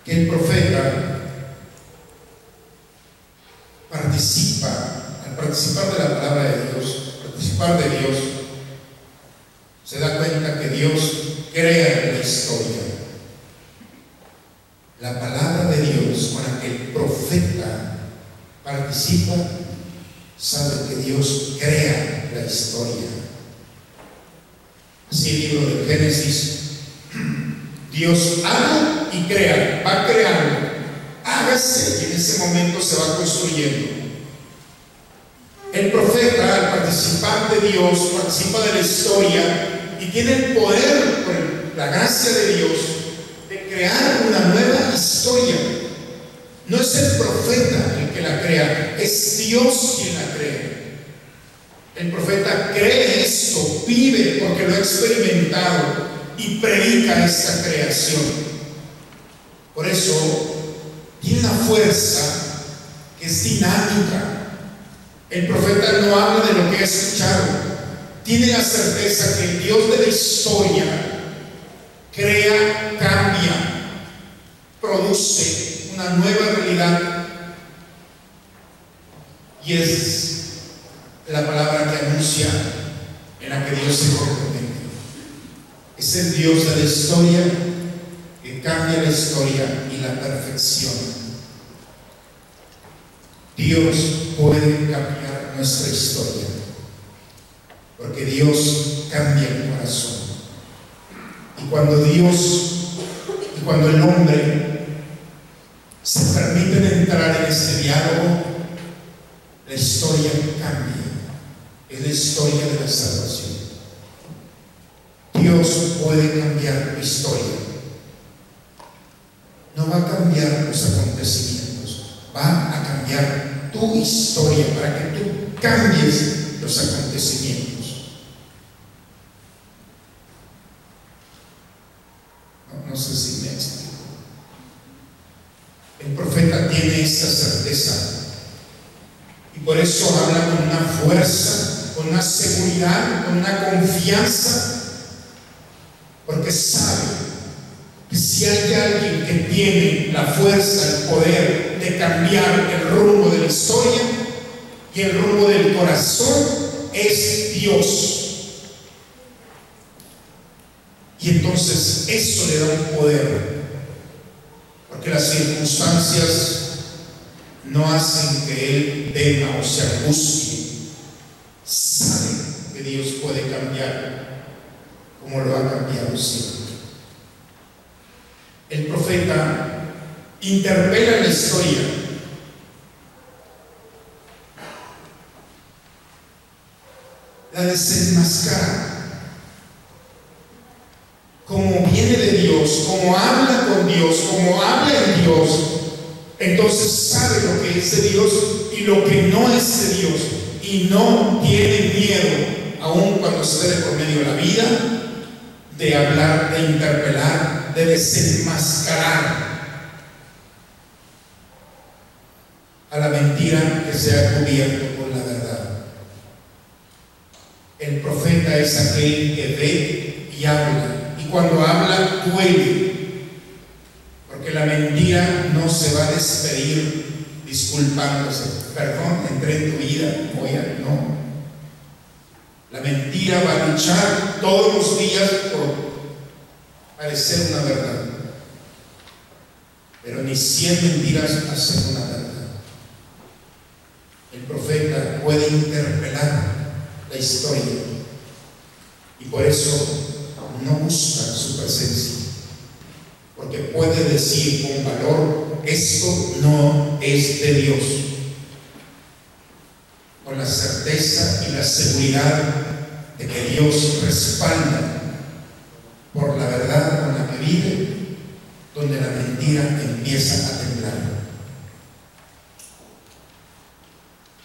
que el profeta participa, al participar de la palabra de Dios, participar de Dios, se da cuenta que Dios crea la historia. La palabra de Dios con la que el profeta participa, sabe que Dios crea la historia. Así el libro de Génesis, Dios haga y crea, va creando, hágase y en ese momento se va construyendo. El profeta, al participar de Dios, participa de la historia y tiene el poder, por la gracia de Dios, de crear una nueva historia. No es el profeta el que la crea, es Dios quien la crea. El profeta cree esto, vive porque lo ha experimentado y predica esta creación. Por eso tiene una fuerza que es dinámica. El profeta no habla de lo que ha escuchado, tiene la certeza que el Dios de la historia crea, cambia, produce una nueva realidad y es la palabra que anuncia en la que Dios se compromete. Es el Dios de la historia cambia la historia y la perfección. Dios puede cambiar nuestra historia, porque Dios cambia el corazón. Y cuando Dios y cuando el hombre se permiten entrar en ese diálogo, la historia cambia. Es la historia de la salvación. Dios puede cambiar tu historia. No va a cambiar los acontecimientos, va a cambiar tu historia para que tú cambies los acontecimientos. No, no sé si me explico. El profeta tiene esta certeza y por eso habla con una fuerza, con una seguridad, con una confianza, porque sabe si hay alguien que tiene la fuerza, el poder de cambiar el rumbo de la historia y el rumbo del corazón, es Dios. Y entonces eso le da un poder, porque las circunstancias no hacen que Él tema o se angustie. Sabe que Dios puede cambiar como lo ha cambiado siempre. El profeta interpela la historia. La desenmascara. Como viene de Dios, como habla con Dios, como habla en Dios, entonces sabe lo que es de Dios y lo que no es de Dios. Y no tiene miedo, aun cuando se ve por medio de la vida, de hablar, de interpelar, de desenmascarar a la mentira que se ha cubierto con la verdad. El profeta es aquel que ve y habla. Y cuando habla, duele. Porque la mentira no se va a despedir disculpándose. Perdón, entré en tu vida, voy a. No. La mentira va a luchar todos los días por parecer una verdad. Pero ni cien mentiras hacen una verdad. El profeta puede interpelar la historia y por eso no busca su presencia. Porque puede decir con valor, esto no es de Dios. Con la certeza y la seguridad de que Dios respalda por la verdad con la que vive, donde la mentira empieza a temblar.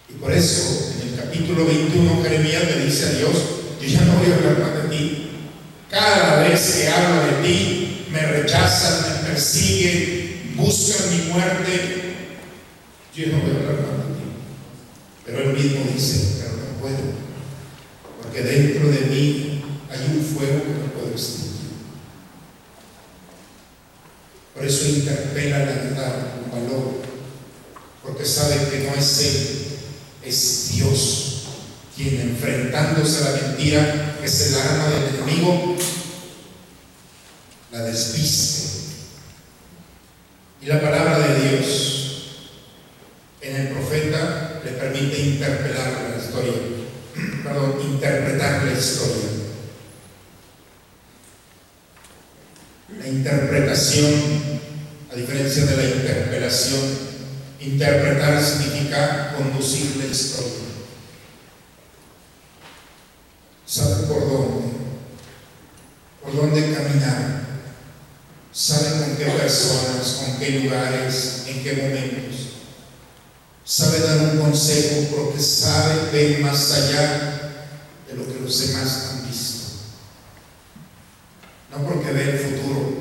Y por eso, en el capítulo 21, Jeremías le dice a Dios, yo ya no voy a hablar más de ti. Cada vez que hablo de ti, me rechazan, me persiguen, buscan mi muerte. Yo no voy a hablar más de ti. Pero él mismo dice, pero no puedo, porque dentro de mí hay un fuego que no puedo extinguir. Por eso interpela la verdad con valor, porque sabe que no es él, es Dios quien enfrentándose a la mentira, que es el arma del enemigo, la desviste. Y la palabra de Dios en el profeta le permite interpelar la historia, perdón, interpretar la historia. La interpretación, a diferencia de la interpelación, interpretar significa conducir la historia. Sabe por dónde, por dónde caminar. Sabe con qué personas, con qué lugares, en qué momentos. Sabe dar un consejo porque sabe ver más allá de lo que los demás han visto. No porque ve el futuro,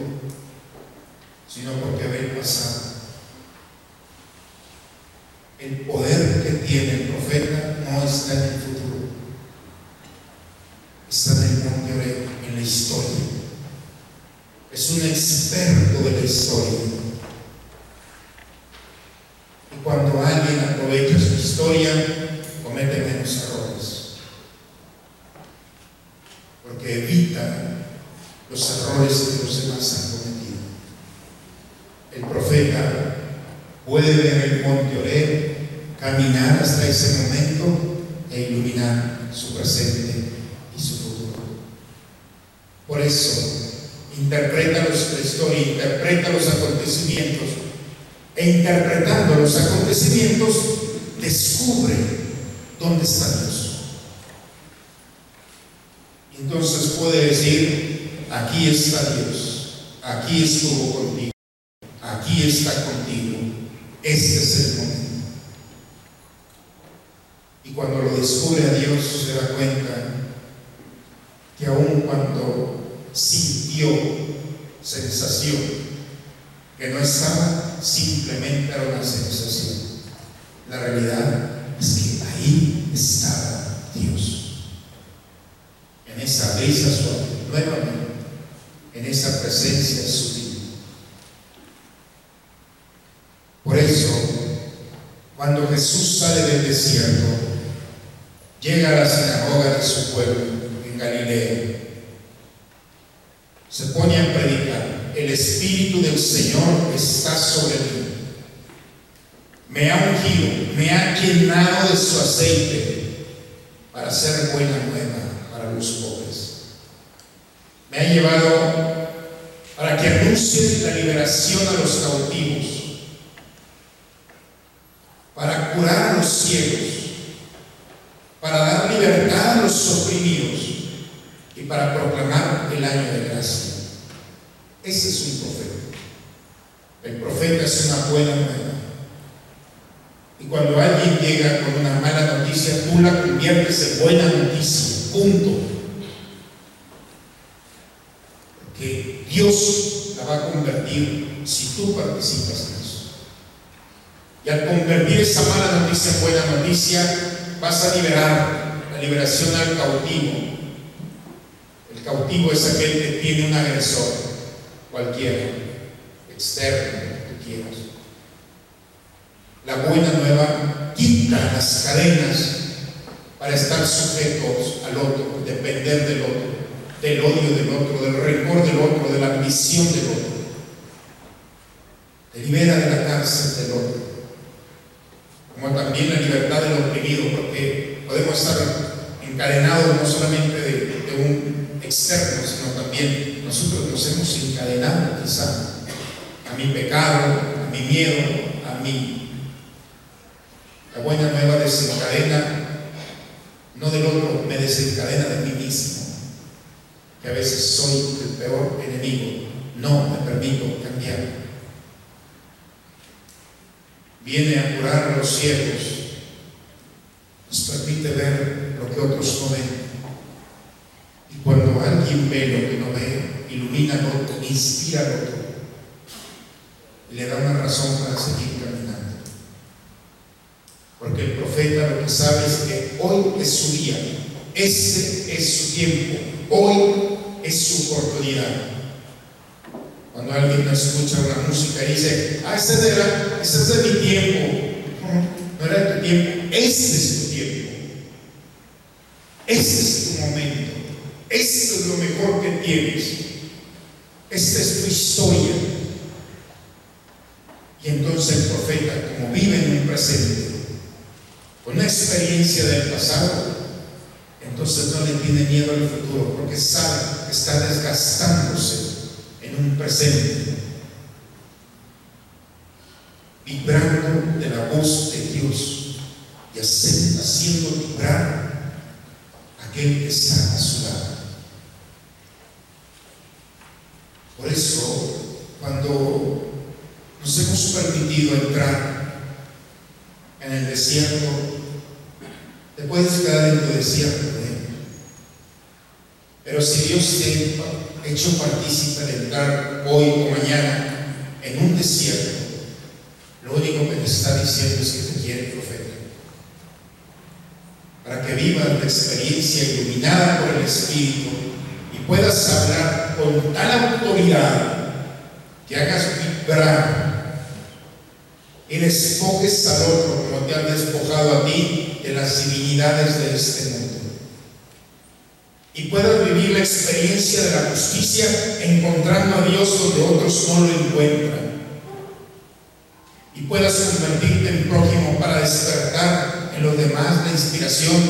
sino porque ve el pasado. El poder que tiene el profeta no está en el. es un experto de la historia. Y cuando alguien aprovecha su historia, comete menos errores. Porque evita los errores que los demás han cometido. El profeta puede ver el monte Oreb, caminar hasta ese momento e iluminar su presente y su futuro. Por eso, interpreta los, la historia, interpreta los acontecimientos e interpretando los acontecimientos descubre dónde está Dios. Entonces puede decir, aquí está Dios, aquí estuvo contigo, aquí está contigo, este es el momento. Y cuando lo descubre a Dios se da cuenta que aun cuando sintió sensación, que no estaba simplemente era una sensación. La realidad es que ahí estaba Dios. En esa brisa suave, nuevamente, en esa presencia sutil. Por eso, cuando Jesús sale del desierto, llega a la sinagoga de su pueblo en Galilea se pone a predicar, el Espíritu del Señor está sobre mí. Me ha ungido, me ha llenado de su aceite para hacer buena nueva para los pobres. Me ha llevado para que anuncie la liberación a los cautivos, para curar a los ciegos, para dar libertad a los oprimidos y para proclamar el año de gracia. Ese es un profeta. El profeta es una buena nueva. Y cuando alguien llega con una mala noticia, tú la conviertes en buena noticia. Punto. Porque Dios la va a convertir si tú participas en eso. Y al convertir esa mala noticia en buena noticia, vas a liberar la liberación al cautivo, cautivo es aquel que tiene un agresor, cualquiera, externo, que quieras. La buena nueva quita las cadenas para estar sujetos al otro, depender del otro, del odio del otro, del rencor del otro, de la ambición del otro. Te libera de la cárcel del otro. Como también la libertad del oprimido, porque podemos estar encadenados no solamente de, un externo, sino también nosotros nos hemos encadenado quizá a mi pecado, a mi miedo, a mí. La buena nueva desencadena, no del otro, me desencadena de mí mismo, que a veces soy el peor enemigo. No me permito cambiar. Viene a curar los ciegos, nos permite ver lo que otros no ven cuando alguien ve lo que no ve, ilumina al otro, inspira al otro, y le da una razón para seguir caminando. Porque el profeta lo que sabe es que hoy es su día, este es su tiempo, hoy es su oportunidad. Cuando alguien escucha una música y dice, ah, ese era, ese es de mi tiempo. No era de tu tiempo, este es tu tiempo. Este es tu momento. Esto es lo mejor que tienes. Esta es tu historia. Y entonces el profeta, como vive en un presente, con una experiencia del pasado, entonces no le tiene miedo al futuro, porque sabe que está desgastándose en un presente, vibrando de la voz de Dios y haciendo vibrar aquel que está a su lado. Por eso, cuando nos hemos permitido entrar en el desierto, te puedes quedar en tu desierto. Pero si Dios te ha hecho partícipe de entrar hoy o mañana en un desierto, lo único que te está diciendo es que te quiere profeta. Para que vivas la experiencia iluminada por el Espíritu y puedas hablar con tal autoridad que hagas vibrar y despojes al otro como te han despojado a ti de las divinidades de este mundo. Y puedas vivir la experiencia de la justicia encontrando a Dios donde otros no lo encuentran. Y puedas convertirte en prójimo para despertar en los demás la inspiración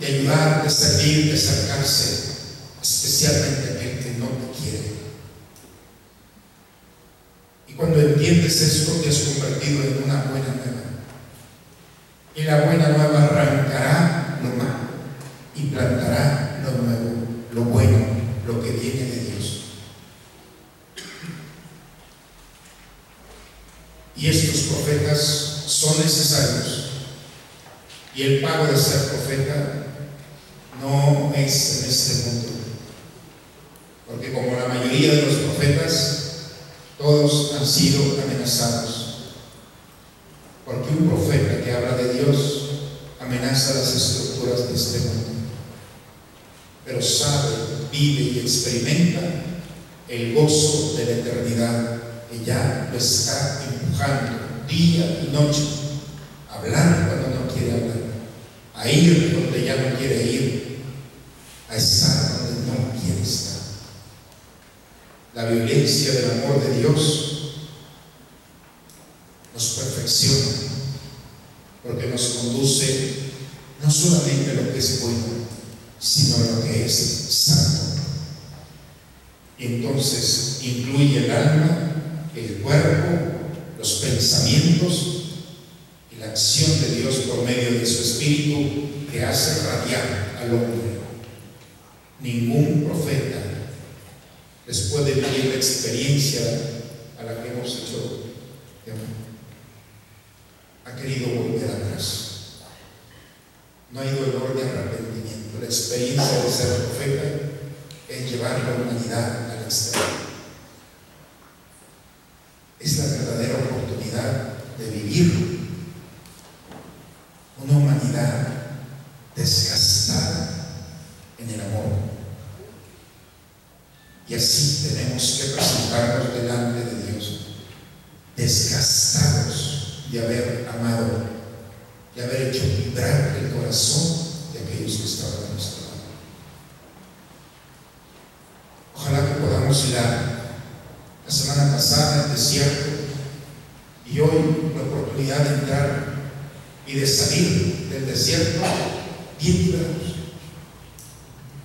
de ayudar, de servir, de acercarse, especialmente aquel que no te quiere. Y cuando entiendes esto, te has convertido en una buena nueva. Y la buena nueva arrancará lo malo y plantará lo nuevo, lo bueno, lo que viene de Dios. Y estos profetas son necesarios. Y el pago de ser profeta no es en este mundo. Porque como la mayoría de los profetas, todos han sido amenazados. Porque un profeta que habla de Dios amenaza las estructuras de este mundo. Pero sabe, vive y experimenta el gozo de la eternidad que ya lo está empujando día y noche, a hablar cuando no quiere hablar, a ir donde ya no quiere ir, a estar donde no quiere estar. La violencia del amor de Dios nos perfecciona, porque nos conduce no solamente a lo que es bueno, sino a lo que es santo. Entonces incluye el alma, el cuerpo, los pensamientos la acción de Dios por medio de su Espíritu que hace radiar al hombre. Ningún profeta les puede vivir la experiencia a la que hemos hecho de. Ha querido volver atrás. No hay dolor de arrepentimiento. La experiencia de ser profeta es llevar la humanidad al exterior. Es la verdadera oportunidad de vivir desgastada en el amor. Y así tenemos que presentarnos delante de Dios, desgastados de haber amado, de haber hecho vibrar el corazón de aquellos que estaban a nuestro lado. Ojalá que podamos a la semana pasada el desierto y hoy la oportunidad de entrar y de salir del desierto bien.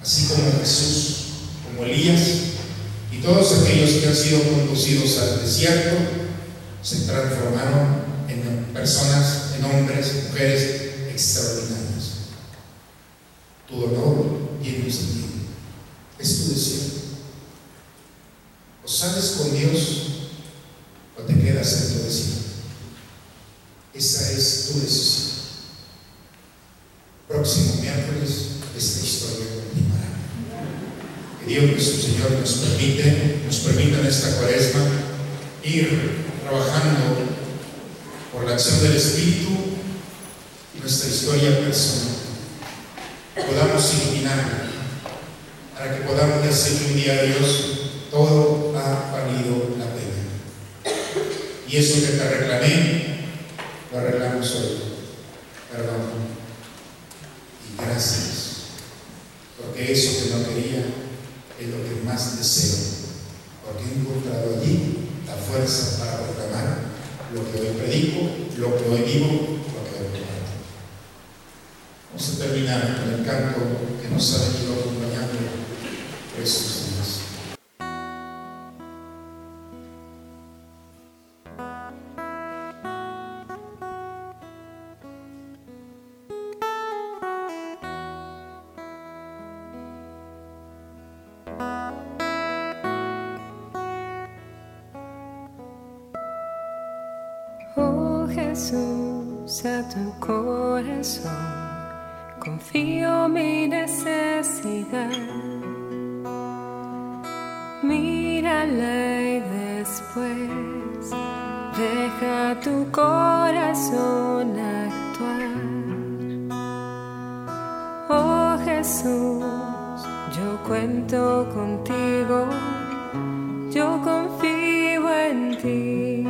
Así como Jesús, como Elías y todos aquellos que han sido conducidos al desierto se transformaron en personas, en hombres, mujeres extraordinarias. Tu dolor tiene un sentido. Es tu desierto. O sales con Dios o te quedas en tu desierto. Esa es tu decisión. Próximo miércoles esta historia continuará. Que Dios nuestro Señor nos permite, nos permita en esta cuaresma ir trabajando por la acción del Espíritu nuestra historia personal. Podamos iluminar para que podamos decir un día a Dios, todo ha valido la pena. Y eso que te reclamé, lo arreglamos hoy. Perdón. Y gracias. Porque eso que no quería es lo que más deseo. Porque he encontrado allí la fuerza para proclamar lo que hoy predico, lo que hoy vivo, lo que hoy comparto. Vamos a terminar con el canto que nos ha venido acompañando por deja tu corazón actuar. Oh Jesús, yo cuento contigo, yo confío en ti.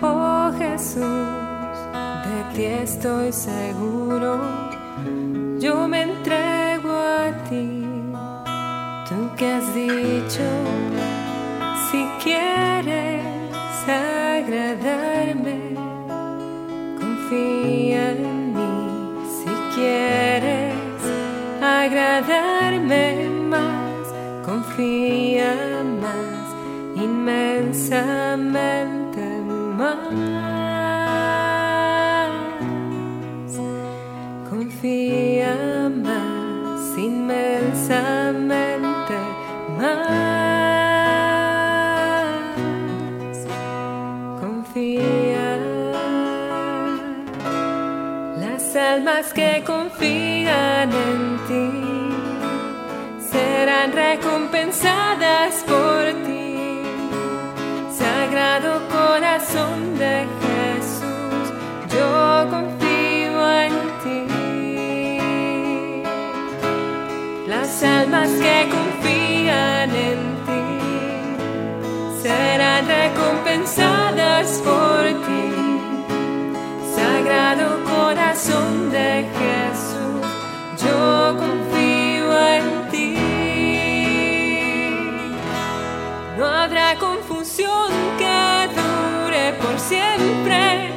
Oh Jesús, de ti estoy seguro, inmensamente más. Confía más, inmensamente más. Confía. Las almas que confían en ti serán recompensadas por corazón de Jesús, yo confío en ti. Las almas que confían en ti serán recompensadas por ti. Sagrado corazón de Jesús, yo confío en ti. No habrá confusión que siempre.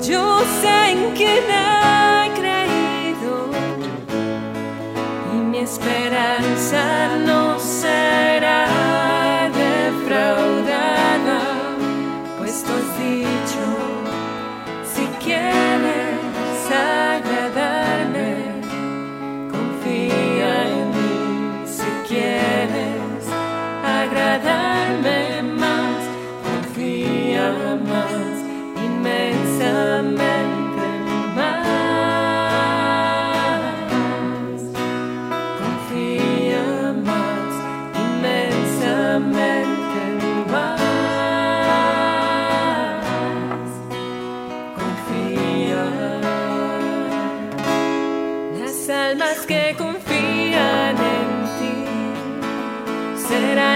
Yo sé en quién he creído y mi esperanza